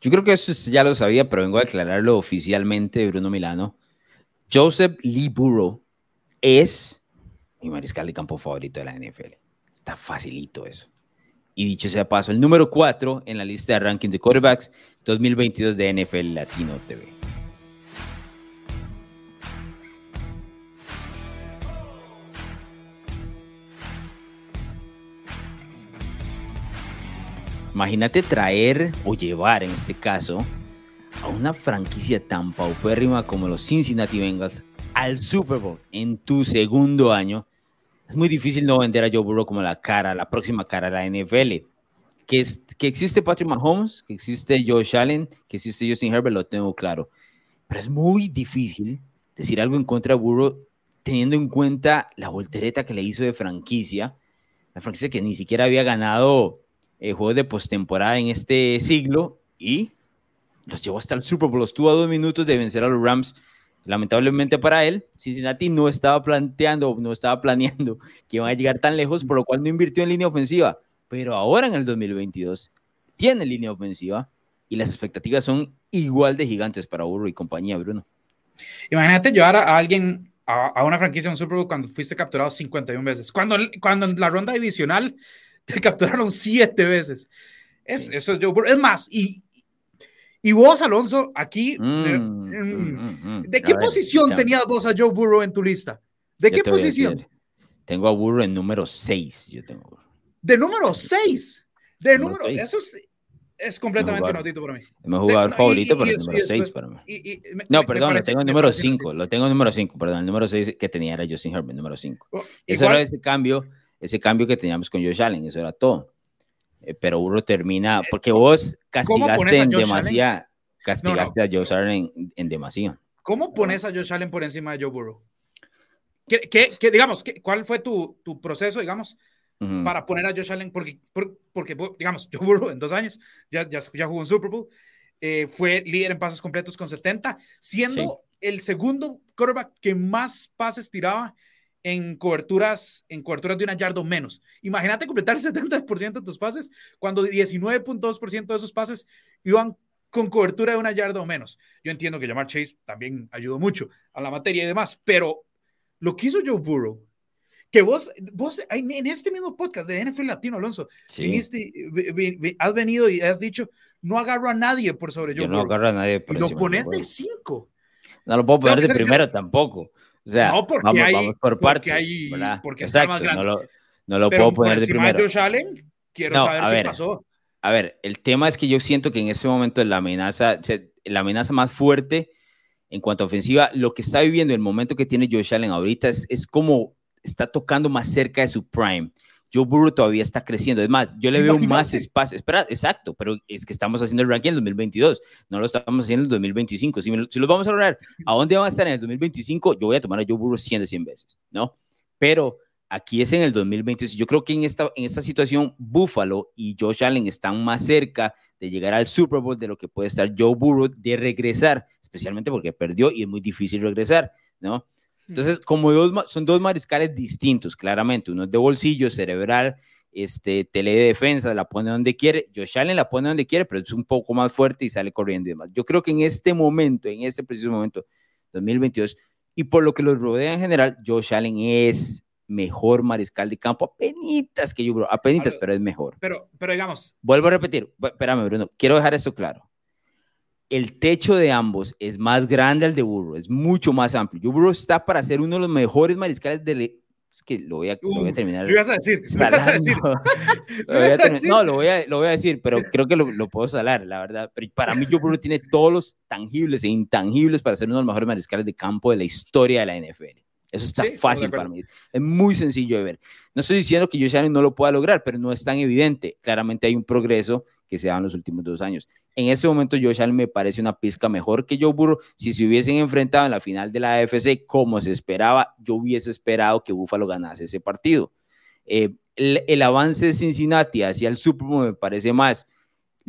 Yo creo que eso ya lo sabía, pero vengo a aclararlo oficialmente, Bruno Milano. Joseph Lee Burrow es mi mariscal de campo favorito de la NFL. Está facilito eso. Y dicho sea paso, el número 4 en la lista de ranking de quarterbacks 2022 de NFL Latino TV. Imagínate traer o llevar en este caso a una franquicia tan paupérrima como los Cincinnati Bengals al Super Bowl en tu segundo año. Es muy difícil no vender a Joe Burrow como la cara, la próxima cara de la NFL. Que, es, que existe Patrick Mahomes, que existe Josh Allen, que existe Justin Herbert, lo tengo claro. Pero es muy difícil decir algo en contra de Burrow teniendo en cuenta la voltereta que le hizo de franquicia, la franquicia que ni siquiera había ganado eh, juegos de postemporada en este siglo y los llevó hasta el Super Bowl. Estuvo a dos minutos de vencer a los Rams. Lamentablemente para él, Cincinnati no estaba planteando, no estaba planeando que iban a llegar tan lejos, por lo cual no invirtió en línea ofensiva. Pero ahora en el 2022 tiene línea ofensiva y las expectativas son igual de gigantes para Burro y compañía, Bruno. Imagínate llevar a alguien a, una franquicia en Super Bowl cuando fuiste capturado 51 veces. Cuando, cuando en la ronda divisional te capturaron siete veces. Es, Eso es Joe Burrow. Es más, y, y vos, Alonso, aquí, ¿de, mm, mm, mm, qué posición tenías vos a Joe Burrow en tu lista? ¿De qué posición? Tengo a Burrow en número 6. Yo tengo. ¿De número 6? De número, eso es, es completamente inaudito para mí. Es mi jugador favorito, pero el número 6 para mí. no, perdón, lo tengo en número 5. Lo tengo en número 5, perdón. El número 6 que tenía era Justin Herbert, número 5. eso era ese cambio ese cambio que teníamos con Josh Allen, eso era todo. Eh, pero Burro termina, porque vos castigaste en demasía, castigaste a Josh Allen en, demasía. ¿Cómo pones a Josh Allen por encima de Joe Burrow? ¿Qué, qué, digamos, qué, cuál fue tu, tu proceso, digamos, para poner a Josh Allen? Porque, porque, digamos, Joe Burrow en dos años ya, ya, ya jugó un Super Bowl, eh, fue líder en pases completos con 70, siendo el segundo quarterback que más pases tiraba en coberturas, en coberturas de una yarda o menos. Imagínate completar el 70% de tus pases cuando 19.2% de esos pases iban con cobertura de una yarda o menos. Yo entiendo que llamar Chase también ayudó mucho a la materia y demás, pero lo que hizo Joe Burrow, que vos, vos en este mismo podcast de NFL Latino, Alonso, has venido y has dicho, no agarro a nadie por sobre Joe Yo no agarro a nadie por Y lo pones de 5. No lo puedo poner de primero tampoco. O sea, no, porque vamos, hay, por partes. Hay, porque Exacto, está más grande. No lo, no lo puedo poner de primero. De Allen, quiero saber qué pasó. A ver, el tema es que yo siento que en ese momento la amenaza, la amenaza más fuerte en cuanto a ofensiva, lo que está viviendo el momento que tiene Josh Allen ahorita es, es como está tocando más cerca de su prime. Joe Burrow todavía está creciendo. Es más, yo le veo más espacio. Espera, exacto, pero es que estamos haciendo el ranking en el 2022, no lo estamos haciendo en el 2025. Si, si los vamos a lograr, ¿a dónde van a estar en el 2025? Yo voy a tomar a Joe Burrow 100 de 100 veces, ¿no? Pero aquí es en el 2022. Yo creo que en esta, en esta situación, Buffalo y Josh Allen están más cerca de llegar al Super Bowl de lo que puede estar Joe Burrow de regresar, especialmente porque perdió y es muy difícil regresar, ¿no? Entonces, como dos, son dos mariscales distintos, claramente. Uno es de bolsillo, cerebral, este, tele de defensa, la pone donde quiere. Josh Allen la pone donde quiere, pero es un poco más fuerte y sale corriendo y demás. Yo creo que en este momento, en este preciso momento, 2022, y por lo que los rodea en general, Josh Allen es mejor mariscal de campo, apenitas que yo, bro, apenitas, pero es mejor. Pero, pero digamos. Vuelvo a repetir, espérame, Bruno, quiero dejar esto claro el techo de ambos es más grande al de Burro, es mucho más amplio. Burro está para ser uno de los mejores mariscales del... Es que lo voy a, lo voy a terminar. ¿Qué ibas a decir? ¿Qué ibas a decir? No, lo voy, a, lo voy a decir, pero creo que lo, lo, puedo salar, la verdad. Pero para mí, Joe Burrow tiene todos los tangibles e intangibles para ser uno de los mejores mariscales de campo de la historia de la NFL. Eso está fácil para mí. Es muy sencillo de ver. No estoy diciendo que Josh Allen no lo pueda lograr, pero no es tan evidente. Claramente hay un progreso que se da en los últimos dos años. En este momento, Josh Allen me parece una pizca mejor que Joe Burrow. Si se hubiesen enfrentado en la final de la AFC como se esperaba, yo hubiese esperado que Buffalo ganase ese partido. Eh, el, el, avance de Cincinnati hacia el Super Bowl me parece más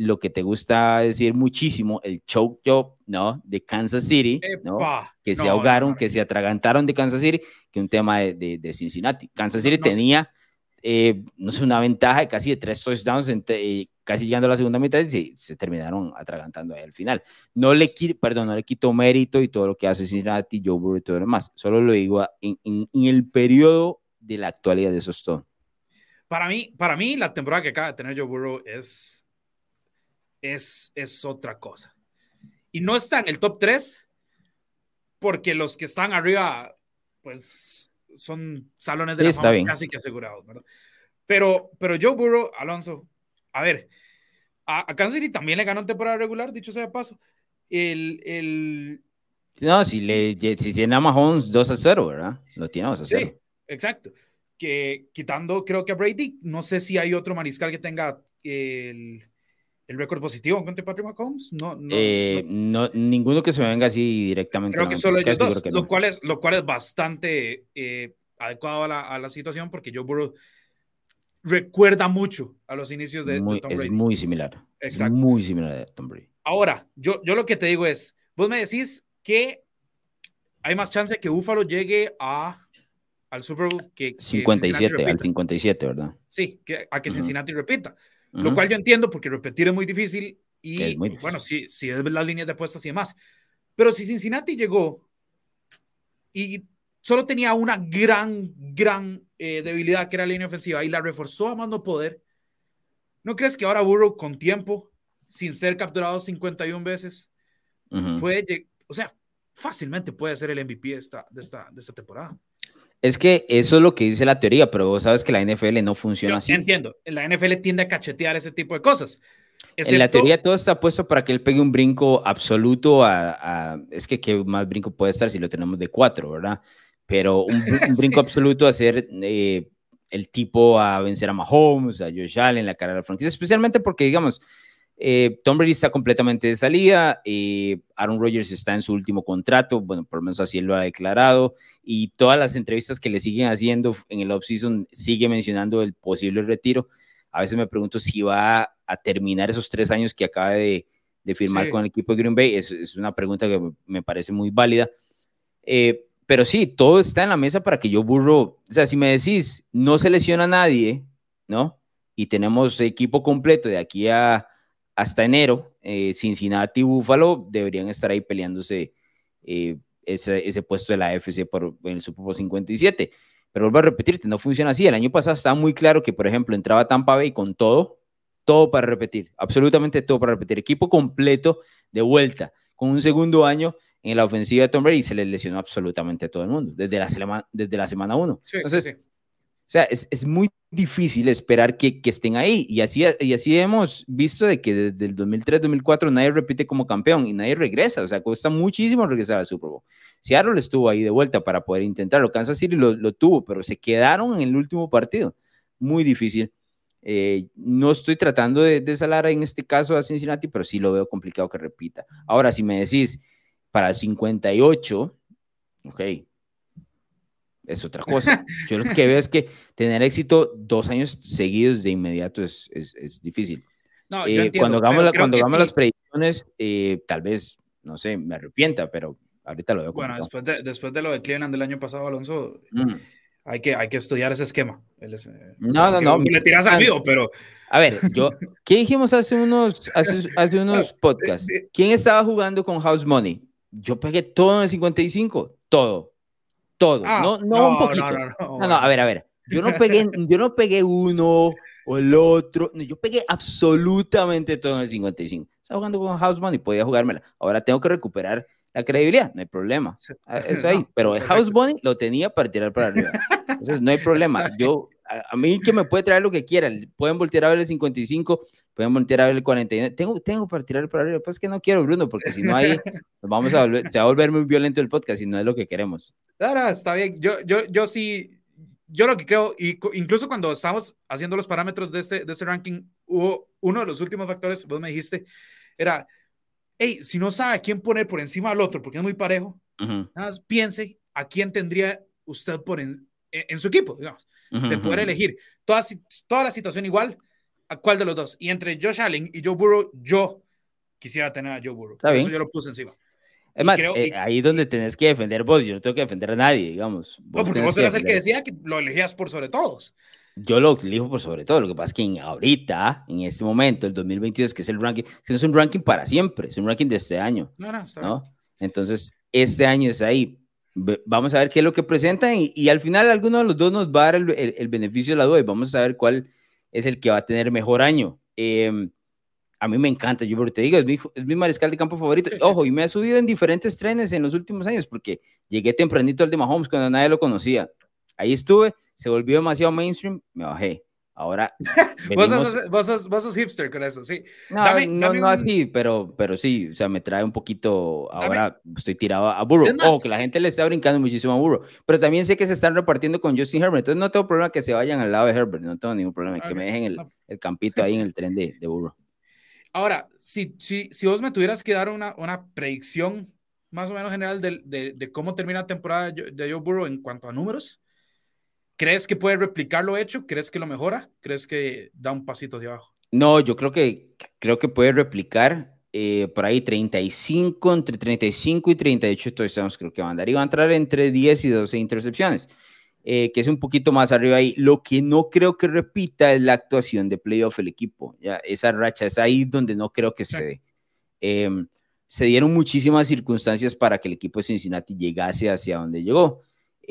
lo que te gusta decir muchísimo, el choke job, ¿no? De Kansas City, ¿no? Que se ahogaron, que se atragantaron de Kansas City, que un tema de, de, Cincinnati. Kansas City tenía, eh, no sé, una ventaja de casi de tres touchdowns, eh, casi llegando a la segunda mitad y se, terminaron atragantando ahí al final. No le, perdón, no le quito mérito y todo lo que hace Cincinnati, Joe Burrow y todo lo demás. Solo lo digo en, en, el periodo de la actualidad de esos todos. Para mí, para mí, la temporada que acaba de tener Joe Burrow es, es, es otra cosa. Y no está en el top 3 porque los que están arriba, pues son salones de la fama casi que asegurados, ¿verdad? Pero, pero Joe Burrow, Alonso, a ver, a, Kansas City también le ganó en temporada regular, dicho sea de paso. El, el... No, si, le, si tiene a Mahomes 2 a 0, ¿verdad? Lo tiene 2 a 0. Sí, exacto. Que quitando, creo que a Brady, no sé si hay otro mariscal que tenga el, el récord positivo contra Patrick Mahomes. No, no, eh, no, ninguno que se me venga así directamente. Creo que solo ellos dos, lo, cual es, lo cual es bastante eh, adecuado a la, a la, situación porque Joe Burrow recuerda mucho a los inicios de, muy, Tom Brady. Es muy similar. Exacto. Muy similar a Tom Brady. Ahora, yo, yo lo que te digo es, vos me decís que hay más chance que Buffalo llegue a, al Super Bowl que... 57, al 57, ¿verdad? Sí, que, a que Cincinnati repita. Lo cual yo entiendo porque repetir es muy difícil y bueno, sí, sí es las líneas de apuestas y demás. Pero si Cincinnati llegó y solo tenía una gran, gran eh, debilidad que era la línea ofensiva y la reforzó a mando poder, ¿no crees que ahora Burrow con tiempo, sin ser capturado 51 veces, puede, o sea, fácilmente puede ser el MVP esta, de esta, de esta temporada? Es que eso es lo que dice la teoría, pero vos sabes que la NFL no funciona así. Entiendo, la NFL tiende a cachetear ese tipo de cosas. En la teoría todo está puesto para que él pegue un brinco absoluto a, es que qué más brinco puede estar si lo tenemos de cuatro, ¿verdad? Pero un, brinco absoluto a ser eh, el tipo a vencer a Mahomes, a Josh Allen, la cara de la franquicia, especialmente porque, digamos, eh, Tom Brady está completamente de salida, eh, Aaron Rodgers está en su último contrato, bueno, por lo menos así él lo ha declarado, y todas las entrevistas que le siguen haciendo en el offseason sigue mencionando el posible retiro. A veces me pregunto si va a terminar esos tres años que acaba de, firmar con el equipo de Green Bay. Es, es, una pregunta que me parece muy válida. Eh, pero sí, todo está en la mesa para que yo burro. O sea, si me decís, no se lesiona a nadie, ¿no? Y tenemos equipo completo de aquí a hasta enero, eh, Cincinnati y Buffalo deberían estar ahí peleándose eh, ese, ese, puesto de la AFC por el Super Bowl 57. Pero vuelvo a repetirte, no funciona así. El año pasado estaba muy claro que, por ejemplo, entraba Tampa Bay con todo, todo para repetir, absolutamente todo para repetir. Equipo completo de vuelta, con un segundo año en la ofensiva de Tom Brady y se le lesionó absolutamente a todo el mundo, desde la, semana, desde la semana 1. Entonces, sí, sea, es, es muy difícil esperar que, que, estén ahí. Y así, y así hemos visto de que desde el 2003-2004 nadie repite como campeón y nadie regresa. O sea, cuesta muchísimo regresar al Super Bowl. Seattle estuvo ahí de vuelta para poder intentarlo. Kansas City lo, lo tuvo, pero se quedaron en el último partido. Muy difícil. Eh, no estoy tratando de, de salar en este caso a Cincinnati, pero sí lo veo complicado que repita. Ahora, si me decís para el 58, ok, es otra cosa. Yo lo que veo es que tener éxito dos años seguidos de inmediato es, es, es difícil. No, eh, cuando hagamos, cuando hagamos las predicciones, eh, tal vez, no sé, me arrepienta, pero ahorita lo veo. Bueno, después de, después de, lo de Cleveland del año pasado, Alonso, hay, que, hay que estudiar ese esquema. Eh, no, no, no. Le tiras al mío, pero... A ver, yo, ¿qué dijimos hace unos, hace, hace unos podcasts? ¿Quién estaba jugando con House Money? Yo pegué todo en el 55, todo todo, ah, no, no, un poquito. No no, a ver, a ver. Yo no pegué, yo no pegué uno o el otro. yo pegué absolutamente todo en el 55. Estaba jugando con House Money, podía jugármela. Ahora tengo que recuperar la credibilidad, no hay problema. Ah, eso ahí. Pero el House Money lo tenía para tirar para arriba. Entonces, no hay problema. Yo, a, mí que me puede traer lo que quiera. Pueden voltear a ver el 55, a ver el 49. Tengo, tengo para tirar para arriba. Pues que no quiero, Bruno, porque si no ahí vamos a volver, se va a volver muy violento el podcast y no es lo que queremos. Claro, está bien. Yo, yo, yo sí, yo lo que creo, y incluso cuando estamos haciendo los parámetros de este, de este ranking, hubo uno de los últimos factores, vos me dijiste, era, hey, si no sabe a quién poner por encima del otro, porque es muy parejo, nada más piense a quién tendría usted por en, en, su equipo, digamos, de poder elegir toda, toda la situación igual, a cuál de los dos. Y entre Josh Allen y Joe Burrow, yo quisiera tener a Joe Burrow. Eso yo lo puse encima. Es más, eh, ahí donde tenés que defender vos, yo no tengo que defender a nadie, digamos. no, porque vos eras el que decía que lo elegías por sobre todos. Yo lo elijo por sobre todo. Lo que pasa es que ahorita, en este momento, el 2022, que es el ranking, que no es un ranking para siempre, es un ranking de este año. No, no, está ¿no? Entonces, este año es ahí. Vamos a ver qué es lo que presentan y, al final alguno de los dos nos va a dar el, beneficio de la duda y vamos a ver cuál es el que va a tener mejor año. Em, a mí me encanta, yo te digo, es mi, es mi mariscal de campo favorito. Ojo, y me ha subido en diferentes trenes en los últimos años porque llegué tempranito al de Mahomes cuando nadie lo conocía. Ahí estuve, se volvió demasiado mainstream, me bajé. Ahora. vos, sos, hipster con eso, sí. No, no, así, pero, pero sí, o sea, me trae un poquito. Ahora estoy tirado a Burrow. Ojo, que la gente le está brincando muchísimo a Burrow. Pero también sé que se están repartiendo con Justin Herbert. Entonces no tengo problema que se vayan al lado de Herbert. No tengo ningún problema. Que me dejen el, el, campito ahí en el tren de, de Burrow. Ahora, si, si, si vos me tuvieras que dar una, una predicción más o menos general de, de, de cómo termina la temporada de Joe Burrow en cuanto a números, ¿Crees que puede replicar lo hecho? ¿Crees que lo mejora? ¿Crees que da un pasito hacia abajo? No, yo creo que, creo que puede replicar eh, por ahí 35, entre 35 y 38 touchdowns creo que va a andar. Y va a entrar entre 10 y 12 intercepciones, eh, que es un poquito más arriba ahí. Lo que no creo que repita es la actuación de playoff el equipo. Ya, esa racha es ahí donde no creo que se dé. Em, se dieron muchísimas circunstancias para que el equipo de Cincinnati llegase hacia donde llegó.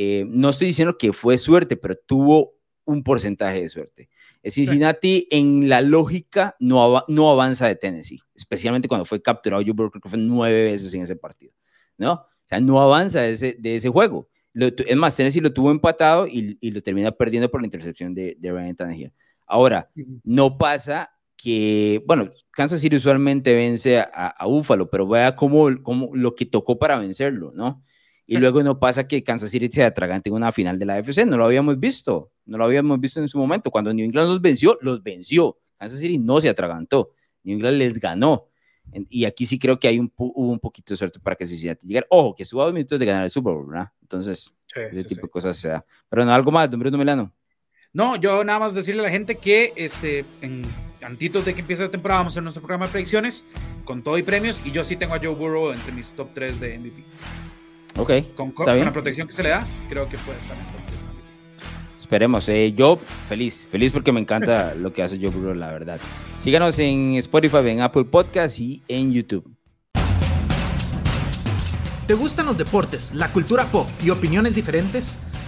Eh, no estoy diciendo que fue suerte, pero tuvo un porcentaje de suerte. Cincinnati en la lógica no, no avanza de Tennessee, especialmente cuando fue capturado, yo creo que fue nueve veces en ese partido, ¿no? O sea, no avanza de ese, de ese juego. es más, Tennessee lo tuvo empatado y, lo termina perdiendo por la intercepción de, de Ryan Tannehill. Ahora, no pasa que, bueno, Kansas City usualmente vence a, a Buffalo, pero vea cómo, cómo lo que tocó para vencerlo, ¿no? Y luego no pasa que Kansas City se atragante en una final de la AFC. No lo habíamos visto. No lo habíamos visto en su momento. Cuando New England los venció, los venció. Kansas City no se atragantó. New England les ganó. Y aquí sí creo que hay un, hubo un poquito de suerte para que Cincinnati llegara. Ojo, que estuvo a dos minutos de ganar el Super Bowl, ¿verdad? Entonces, ese tipo de cosas se da. Pero no, algo más, don Bruno Milano. No, yo nada más decirle a la gente que este, en antitos de que empiece la temporada vamos a hacer nuestro programa de predicciones con todo y premios. Y yo sí tengo a Joe Burrow entre mis top 3 de MVP. Ok. Con, la protección que se le da, creo que puede estar Esperemos. Eh, yo feliz, feliz porque me encanta lo que hace Joe Burrow, la verdad. Síganos en Spotify, en Apple Podcast y en YouTube. ¿Te gustan los deportes, la cultura pop y opiniones diferentes?